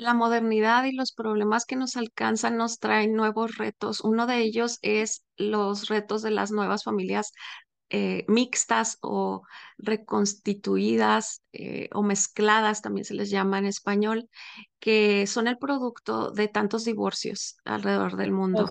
La modernidad y los problemas que nos alcanzan nos traen nuevos retos. Uno de ellos es los retos de las nuevas familias eh, mixtas o reconstituidas eh, o mezcladas, también se les llama en español, que son el producto de tantos divorcios alrededor del mundo.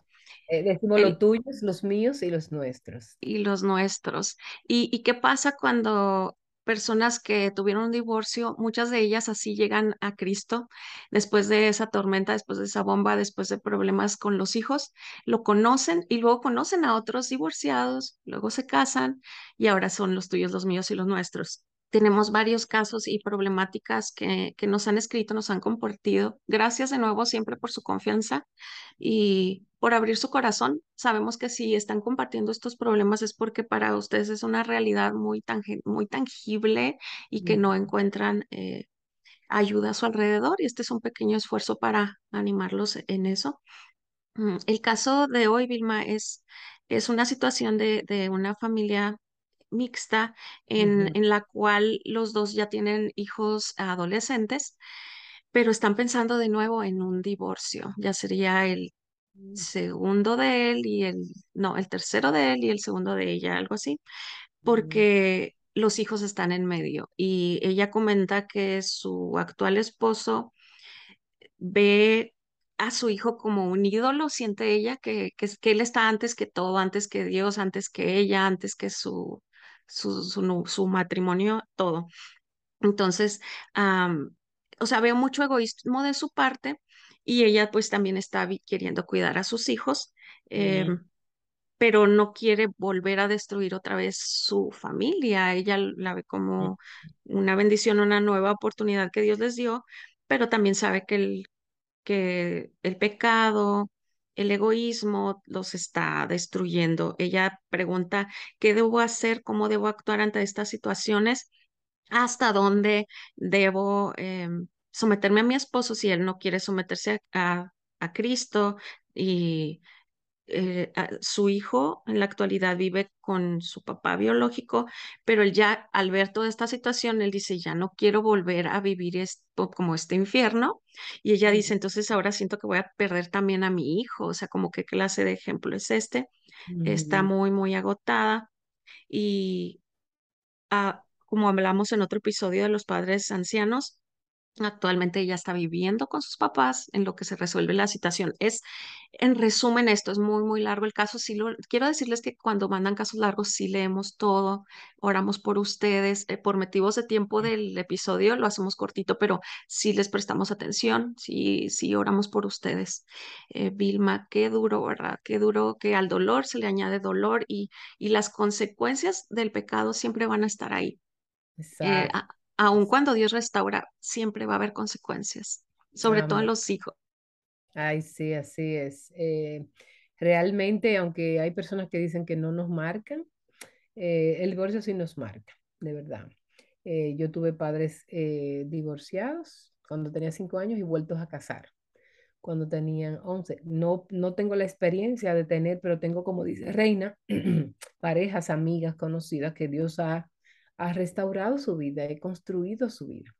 Eh, decimos los tuyos, los míos y los nuestros. Y los nuestros. ¿Y, y qué pasa cuando personas que tuvieron un divorcio, muchas de ellas así llegan a Cristo después de esa tormenta, después de esa bomba, después de problemas con los hijos, lo conocen y luego conocen a otros divorciados, luego se casan y ahora son los tuyos, los míos y los nuestros. Tenemos varios casos y problemáticas que, que nos han escrito, nos han compartido. Gracias de nuevo siempre por su confianza y por abrir su corazón. Sabemos que si están compartiendo estos problemas es porque para ustedes es una realidad muy, muy tangible y que no encuentran eh, ayuda a su alrededor y este es un pequeño esfuerzo para animarlos en eso. Mm, el caso de hoy, Vilma, es, es una situación de, de una familia mixta en, en la cual los dos ya tienen hijos adolescentes pero están pensando de nuevo en un divorcio. Ya sería el mm. segundo de él y el, no, el tercero de él y el segundo de ella, algo así, porque los hijos están en medio. Y ella comenta que su actual esposo ve a su hijo como un ídolo, siente ella que, que, que él está antes que todo, antes que Dios, antes que ella, antes que su, su, su, su matrimonio, todo. Entonces, o sea, veo mucho egoísmo de su parte y ella pues también está queriendo cuidar a sus hijos, em, pero no quiere volver a destruir otra vez su familia. Ella la ve como una bendición, una nueva oportunidad que Dios les dio, pero también sabe que el, que el pecado, el egoísmo los está destruyendo. Ella pregunta, ¿qué debo hacer? ¿Cómo debo actuar ante estas situaciones? hasta dónde debo em, someterme a mi esposo si él no quiere someterse a, a Cristo y eh, su hijo en la actualidad vive con su papá biológico, pero él ya al ver toda esta situación, él dice, ya no quiero volver a vivir esto como este infierno. Y ella dice, entonces ahora siento que voy a perder también a mi hijo, o sea, como qué clase de ejemplo es este. Está muy, muy agotada y... Uh, como hablamos en otro episodio de los padres ancianos, Actualmente ella está viviendo con sus papás en lo que se resuelve la situación. Es, en resumen, esto es muy, muy largo el caso. Sí lo, quiero decirles que cuando mandan casos largos, sí leemos todo, oramos por ustedes. Eh, por motivos de tiempo del episodio lo hacemos cortito, pero sí les prestamos atención, sí, sí oramos por ustedes. Eh, Vilma, qué duro, ¿verdad? Qué duro que al dolor se le añade dolor y, y las consecuencias del pecado siempre van a estar ahí. Eh, aun cuando Dios restaura, siempre va a haber consecuencias, sobre todo en los hijos. Ay, sí, así es. Eh, realmente, aunque hay personas que dicen que no nos marcan, eh, el divorcio sí nos marca, de verdad. yo tuve padres divorciados cuando tenía cinco años y vueltos a casar cuando tenían 11. No, no tengo la experiencia de tener, pero tengo, como dice Reina, parejas, amigas, conocidas que Dios ha ha restaurado su vida, he construido su vida.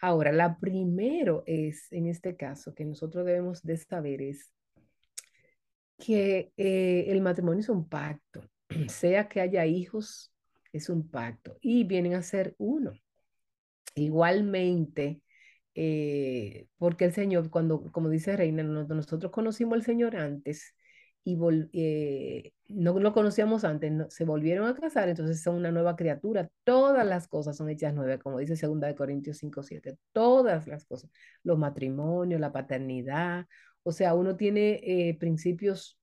Ahora, la primero es, en este caso, que nosotros debemos de saber es que eh, el matrimonio es un pacto, sea que haya hijos, es un pacto y vienen a ser uno. Igualmente, eh, porque el Señor, cuando, como dice Reina, nosotros conocimos al Señor antes, y eh, no lo conocíamos antes, se volvieron a casar, entonces son una nueva criatura. Todas las cosas son hechas nuevas, como dice 2 de Corintios 5, 7. Todas las cosas, los matrimonios, la paternidad, o sea, uno tiene eh, principios,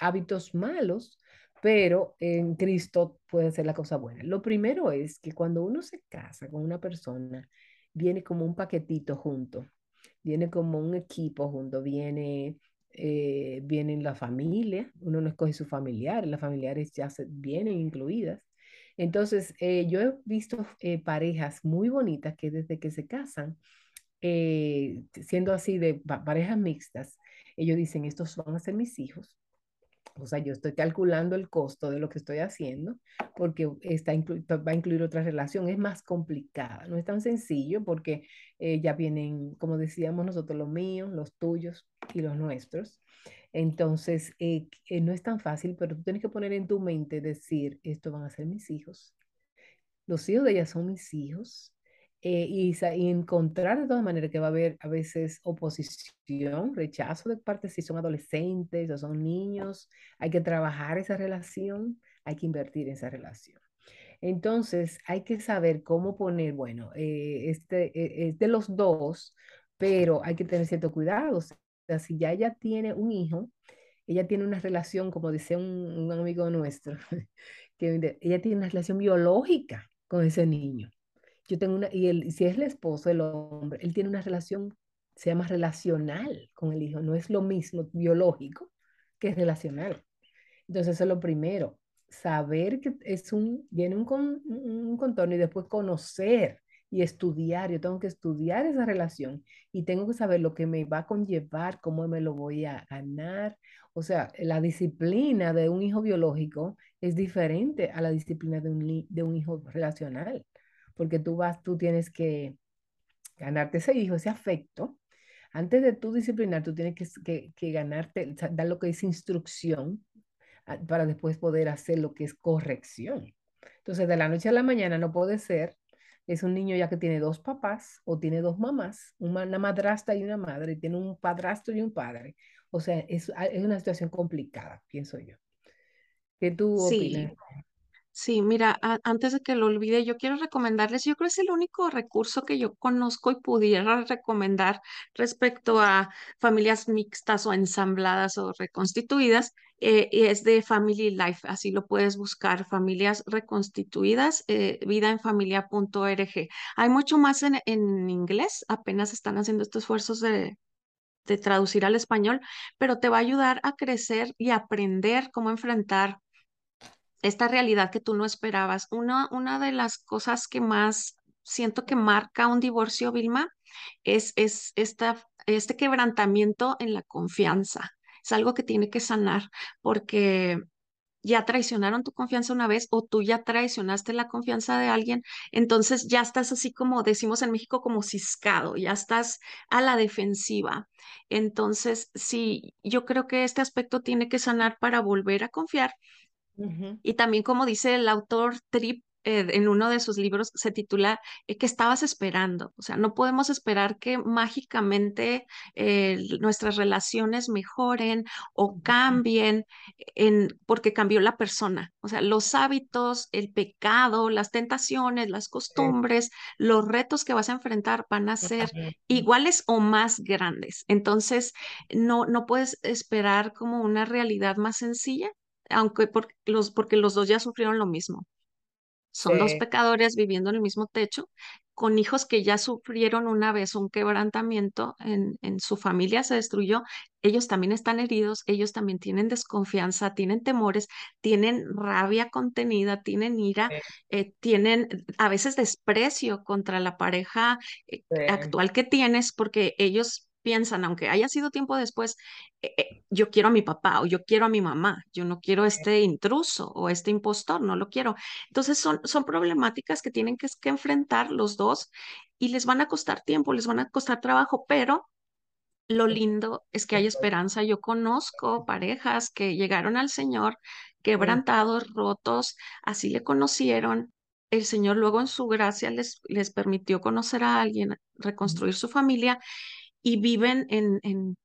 hábitos malos, pero en Cristo puede ser la cosa buena. Lo primero es que cuando uno se casa con una persona, viene como un paquetito junto, viene como un equipo junto, viene eh, vienen la familia, uno no escoge su familiar, las familiares ya vienen incluidas. Entonces, eh, yo he visto eh, parejas muy bonitas que desde que se casan, siendo así de parejas mixtas, ellos dicen, estos van a ser mis hijos. O sea, yo estoy calculando el costo de lo que estoy haciendo porque está va a incluir otra relación. Es más complicada, no es tan sencillo porque eh, ya vienen, como decíamos nosotros, los míos, los tuyos y los nuestros. Entonces, eh, eh, no es tan fácil, pero tú tienes que poner en tu mente, decir, esto van a ser mis hijos. Los hijos de ella son mis hijos. Y, y, encontrar de todas maneras que va a haber a veces oposición, rechazo de parte si son adolescentes o son niños. Hay que trabajar esa relación, hay que invertir en esa relación. Entonces, hay que saber cómo poner, bueno, eh, este eh, es de los dos, pero hay que tener cierto cuidado. O sea, si ya ella tiene un hijo, ella tiene una relación, como decía un, un amigo nuestro, que ella tiene una relación biológica con ese niño. Yo tengo una, y él, si es el esposo, el hombre, él tiene una relación, se llama relacional con el hijo, no es lo mismo biológico que es relacional. Entonces, eso es lo primero, saber que es un, viene un, un contorno y después conocer y estudiar. Yo tengo que estudiar esa relación y tengo que saber lo que me va a conllevar, cómo me lo voy a ganar. O sea, la disciplina de un hijo biológico es diferente a la disciplina de un, de un hijo relacional, porque tú vas, tú tienes que ganarte ese hijo, ese afecto. Antes de tú disciplinar, tú tienes que, que, que ganarte, dar lo que es instrucción para después poder hacer lo que es corrección. Entonces, de la noche a la mañana no puede ser, es un niño ya que tiene dos papás o tiene dos mamás, una madrastra y una madre, tiene un padrastro y un padre. O sea, es, es una situación complicada, pienso yo. ¿Qué tú opinas? Sí, mira, antes de que lo olvide, yo quiero recomendarles, yo creo que es el único recurso que yo conozco y pudiera recomendar respecto a familias mixtas o ensambladas o reconstituidas, eh, es de Family Life, así lo puedes buscar, familias reconstituidas, eh, vidaenfamilia.org. Hay mucho más en, en inglés, apenas están haciendo estos esfuerzos de, de traducir al español, pero te va a ayudar a crecer y aprender cómo enfrentar esta realidad que tú no esperabas. Una, una de las cosas que más siento que marca un divorcio, Vilma, es, es esta, este quebrantamiento en la confianza. Es algo que tiene que sanar porque ya traicionaron tu confianza una vez o tú ya traicionaste la confianza de alguien, entonces ya estás así como decimos en México como ciscado, ya estás a la defensiva. Entonces, sí, yo creo que este aspecto tiene que sanar para volver a confiar y también como dice el autor Tripp eh, en uno de sus libros, se titula eh, ¿Qué estabas esperando? O sea, no podemos esperar que mágicamente eh, nuestras relaciones mejoren o cambien en, porque cambió la persona. O sea, los hábitos, el pecado, las tentaciones, las costumbres, los retos que vas a enfrentar van a ser iguales o más grandes. Entonces, no, no puedes esperar como una realidad más sencilla aunque los, porque los dos ya sufrieron lo mismo. Son dos pecadores viviendo en el mismo techo, con hijos que ya sufrieron una vez un quebrantamiento en, en, su familia, se destruyó. Ellos también están heridos, ellos también tienen desconfianza, tienen temores, tienen rabia contenida, tienen ira, eh, tienen a veces desprecio contra la pareja eh, actual que tienes porque ellos piensan, aunque haya sido tiempo después, eh, eh, yo quiero a mi papá o yo quiero a mi mamá, yo no quiero este intruso o este impostor, no lo quiero. Entonces son, son problemáticas que tienen que, que enfrentar los dos y les van a costar tiempo, les van a costar trabajo, pero lo lindo es que hay esperanza. Yo conozco parejas que llegaron al Señor quebrantados, rotos, así le conocieron. El Señor luego en su gracia les, les permitió conocer a alguien, reconstruir su familia y viven en, en,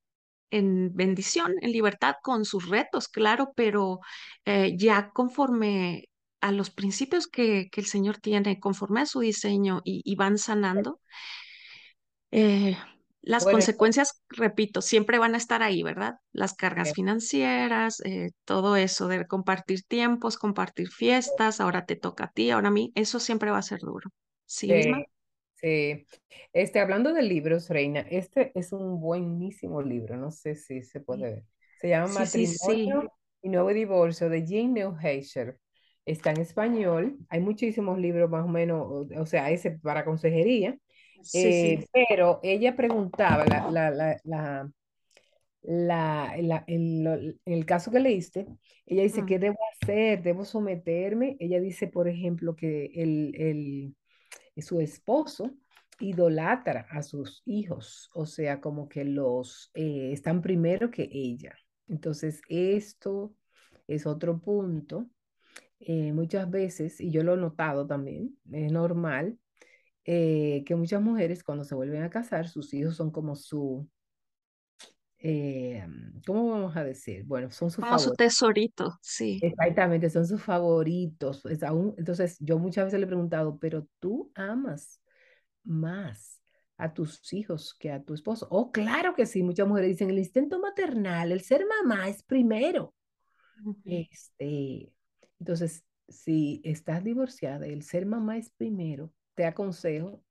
en, bendición, en libertad, con sus retos, claro, pero eh, ya conforme a los principios que, que, el Señor tiene, conforme a su diseño y, van sanando, eh, las consecuencias, repito, siempre van a estar ahí, ¿verdad? Las cargas financieras, eh, todo eso de compartir tiempos, compartir fiestas, ahora te toca a ti, ahora a mí, eso siempre va a ser duro. ¿Sí, misma? Sí, este, hablando de libros, Reina, este es un buenísimo libro, no sé si se puede ver. Se llama Matrimonio y Nuevo Divorcio de Jean Neuheischer. Está en español, hay muchísimos libros más o menos, o, sea, ese para consejería, eh, pero ella preguntaba, la, la, la, la, la- en, lo- en el caso que leíste, ella dice, Mm, ¿qué debo hacer? ¿Debo someterme? Ella dice, por ejemplo, que el, el, su esposo idolatra a sus hijos, o sea, como que los eh, están primero que ella. Entonces, esto es otro punto. Eh, muchas veces, y yo lo he notado también, es normal eh, que muchas mujeres cuando se vuelven a casar, sus hijos son como su, eh, ¿cómo vamos a decir? Bueno, son sus Como su favoritos. tesorito, sí. Exactamente, son sus favoritos. Aún, entonces, yo muchas veces le he preguntado, pero tú amas más a tus hijos que a tu esposo. Oh, claro que sí. Muchas mujeres dicen, el instinto maternal, el ser mamá es primero. Este, entonces, si estás divorciada el ser mamá es primero, te aconsejo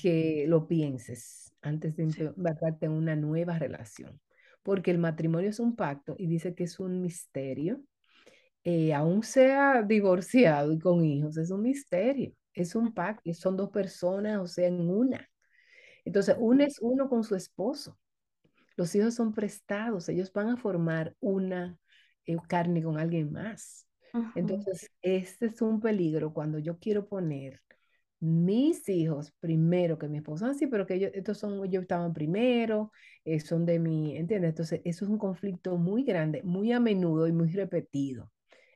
que lo pienses antes de embarcarte en una nueva relación, porque el matrimonio es un pacto y dice que es un misterio, eh, aún sea divorciado y con hijos, es un misterio, es un pacto, son dos personas, o sea, en una. Entonces, uno es uno con su esposo. Los hijos son prestados, ellos van a formar una eh, carne con alguien más. Entonces, este es un peligro cuando yo quiero poner mis hijos primero que mi esposo. Ah, sí, pero que ellos, estos son, ellos estaban primero, eh, son de mi, ¿entiendes? Entonces, eso es un conflicto muy grande, muy a menudo y muy repetido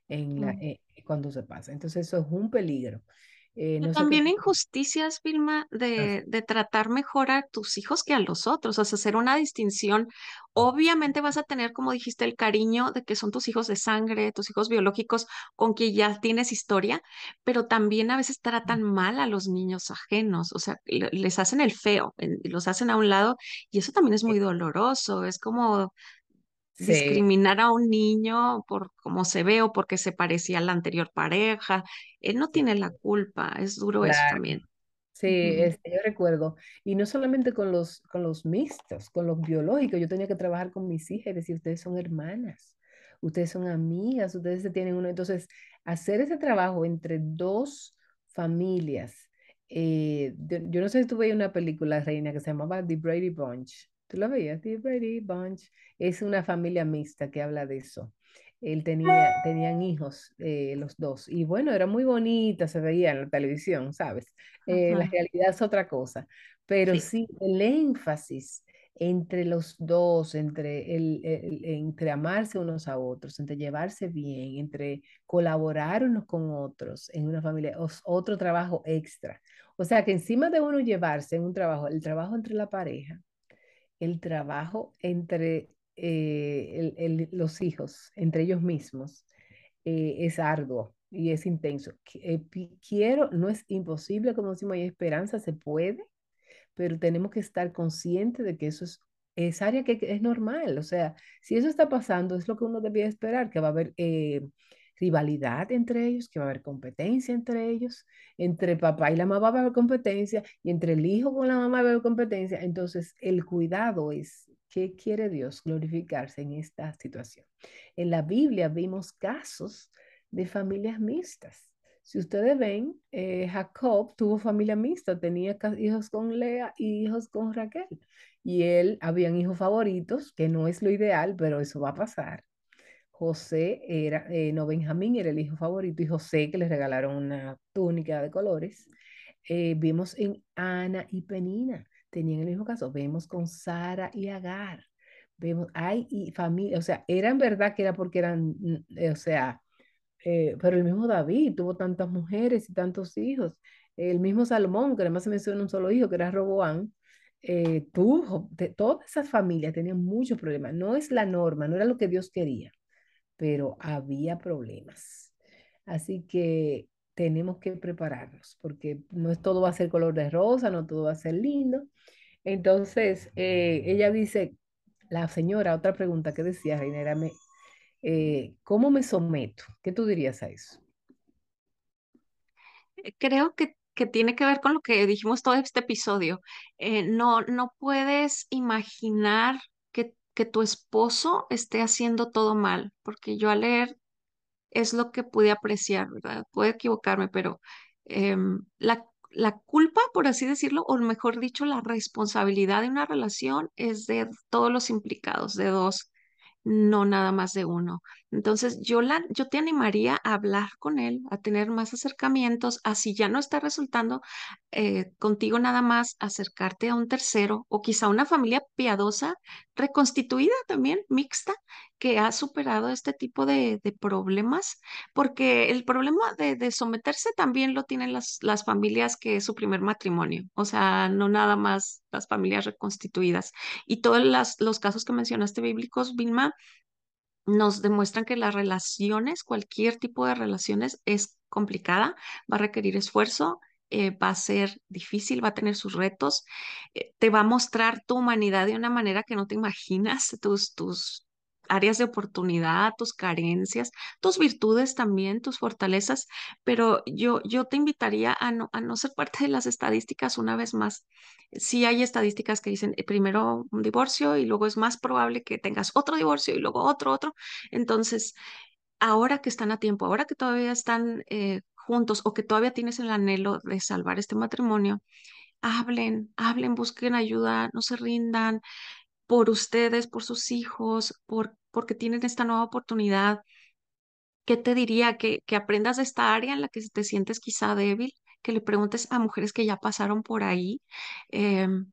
en la, ujú. eh, cuando se pasa. Entonces, eso es un peligro. Eh, también injusticias, Vilma, de, de tratar mejor a tus hijos que a los otros, o sea, hacer una distinción. Obviamente vas a tener, como dijiste, el cariño de que son tus hijos de sangre, tus hijos biológicos con quien ya tienes historia, pero también a veces tratan mal a los niños ajenos, o sea, le- les hacen el feo, los hacen a un lado y eso también es muy doloroso, es como Sí, discriminar a un niño por cómo se ve o porque se parecía a la anterior pareja. Él no tiene la culpa, es duro eso claro. también. Sí, este, yo recuerdo, y no solamente con los, con los mixtos, con los biológicos, yo tenía que trabajar con mis hijas y decir, ustedes son hermanas, ustedes son amigas, ustedes se tienen uno. Entonces, hacer ese trabajo entre dos familias, eh, de- yo no sé si veías una película, Reina, que se llamaba The Brady Bunch. ¿Tú la veías? The Brady Bunch. Es una familia mixta que habla de eso. Él tenía, tenían hijos, eh, los dos, y bueno, era muy bonita, se veía en la televisión, ¿sabes? eh, la realidad es otra cosa, pero Sí. sí el énfasis entre los dos, entre, el, el- entre amarse unos a otros, entre llevarse bien, entre colaborar unos con otros en una familia, os- otro trabajo extra. O sea que encima de uno llevarse en un trabajo, el trabajo entre la pareja, el trabajo entre eh, los hijos, entre ellos mismos, eh, es arduo y es intenso. Eh, quiero, no es imposible, como decimos, hay esperanza, se puede, pero tenemos que estar conscientes de que eso es, área que es normal. O sea, si eso está pasando, es lo que uno debía esperar, que va a haber rivalidad entre ellos, que va a haber competencia entre ellos, entre papá y la mamá va a haber competencia, y entre el hijo con la mamá va a haber competencia. Entonces, el cuidado es, ¿qué quiere Dios glorificarse en esta situación? En la Biblia vimos casos de familias mixtas. Si ustedes ven, eh, Jacob tuvo familia mixta, tenía hijos con Lea y hijos con Raquel. Y él, habían hijos favoritos, que no es lo ideal, pero eso va a pasar. José era, eh, no, Benjamín era el hijo favorito y José que le regalaron una túnica de colores. Eh, vimos en Ana y Penina, tenían el mismo caso. Vemos con Sara y Agar. Vemos, hay y familia, o sea, eran verdad que era porque eran, eh, o sea, eh, pero el mismo David tuvo tantas mujeres y tantos hijos. El mismo Salomón, que además se menciona un solo hijo, que era Roboán, eh, tuvo, de, todas esas familias tenían muchos problemas. No es la norma, no era lo que Dios quería, pero había problemas. Así que tenemos que prepararnos, porque no es todo va a ser color de rosa, no todo va a ser lindo. Entonces, eh, ella dice, la señora, otra pregunta que decía, Reina, era, eh, ¿cómo me someto? ¿Qué tú dirías a eso? Eh, Creo que, que tiene que ver con lo que dijimos todo este episodio. No, no puedes imaginar que, tu esposo esté haciendo todo mal, porque yo al leer es lo que pude apreciar, ¿verdad? Puedo equivocarme, pero em, la, la culpa, por así decirlo, o mejor dicho, la responsabilidad de una relación es de todos los implicados, de dos no nada más de uno. Entonces, yo, la, yo te animaría a hablar con él, a tener más acercamientos, así ya no está resultando eh, contigo nada más acercarte a un tercero o quizá una familia piadosa, reconstituida también, mixta, que ha superado este tipo de, problemas, porque el problema de, someterse también lo tienen las, las familias que es su primer matrimonio, o sea, no nada más las familias reconstituidas. Y todos los casos que mencionaste bíblicos, Vilma, nos demuestran que las relaciones, cualquier tipo de relaciones es complicada, va a requerir esfuerzo, eh, va a ser difícil, va a tener sus retos, eh, te va a mostrar tu humanidad de una manera que no te imaginas, tus, tus áreas de oportunidad, tus carencias, tus virtudes también, tus fortalezas, pero yo, yo te invitaría a no, a no ser parte de las estadísticas una vez más. Sí hay estadísticas que dicen eh, primero un divorcio y luego es más probable que tengas otro divorcio y luego otro, otro. Entonces, ahora que están a tiempo, ahora que todavía están eh, juntos o que todavía tienes el anhelo de salvar este matrimonio, hablen, hablen, busquen ayuda, no se rindan por ustedes, por sus hijos, por, porque tienen esta nueva oportunidad. ¿Qué te diría? Que, que aprendas de esta área en la que te sientes quizá débil, que le preguntes a mujeres que ya pasaron por ahí. em,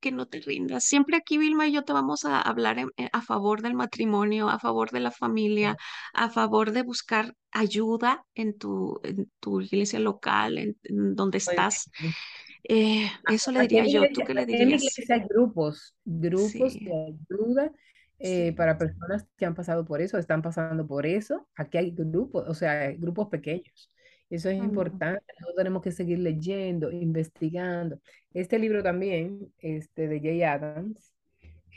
que no te rindas. Siempre aquí, Vilma y yo te vamos a hablar en- en- a favor del matrimonio, a favor de la familia, a favor de buscar ayuda en tu, en tu iglesia local, en, en donde estás. Eh, eso le diría yo. ¿Tú qué le dirías? hay grupos, grupos Sí, de ayuda eh, sí. para personas que han pasado por eso, están pasando por eso. Aquí hay grupos, o sea, grupos pequeños. Eso es importante. Nosotros tenemos que seguir leyendo, investigando. Este libro también, este de Jay Adams,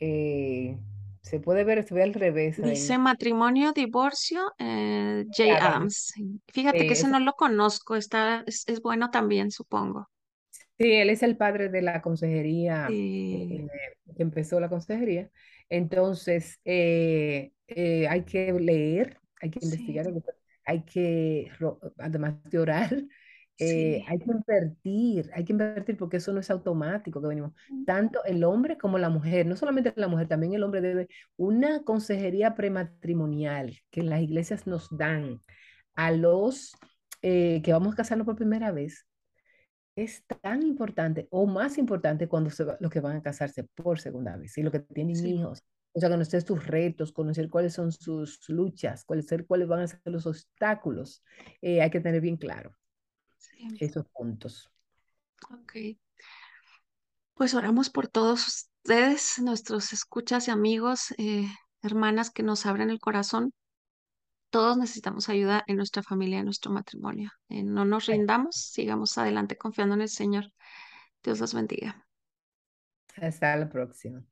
eh, se puede ver, se ve al revés, Dice Reina. matrimonio, divorcio, eh, Jay Adams. Adams. Fíjate que Eh, ese ese no lo conozco, está, es, es bueno también, supongo. Sí, él es el padre de la consejería, Sí, eh, que empezó la consejería. Entonces, eh, eh, hay que leer, hay que sí, investigar, hay que, además de orar, eh, sí. hay que invertir, hay que invertir porque eso no es automático que venimos. Tanto el hombre como la mujer, no solamente la mujer, también el hombre debe una consejería prematrimonial que las iglesias nos dan a los eh, que vamos a casarnos por primera vez es tan importante o más importante cuando se va- los que van a casarse por segunda vez y los que tienen Sí, hijos. O sea, conocer sus retos, conocer cuáles son sus luchas, conocer cuáles van a ser los obstáculos. Eh, hay que tener bien claro sí. esos puntos. Ok. Pues oramos por todos ustedes, nuestros escuchas y amigos, eh, hermanas que nos abren el corazón. Todos necesitamos ayuda en nuestra familia, en nuestro matrimonio. Eh, no nos rindamos, sigamos adelante confiando en el Señor. Dios los bendiga. Hasta la próxima.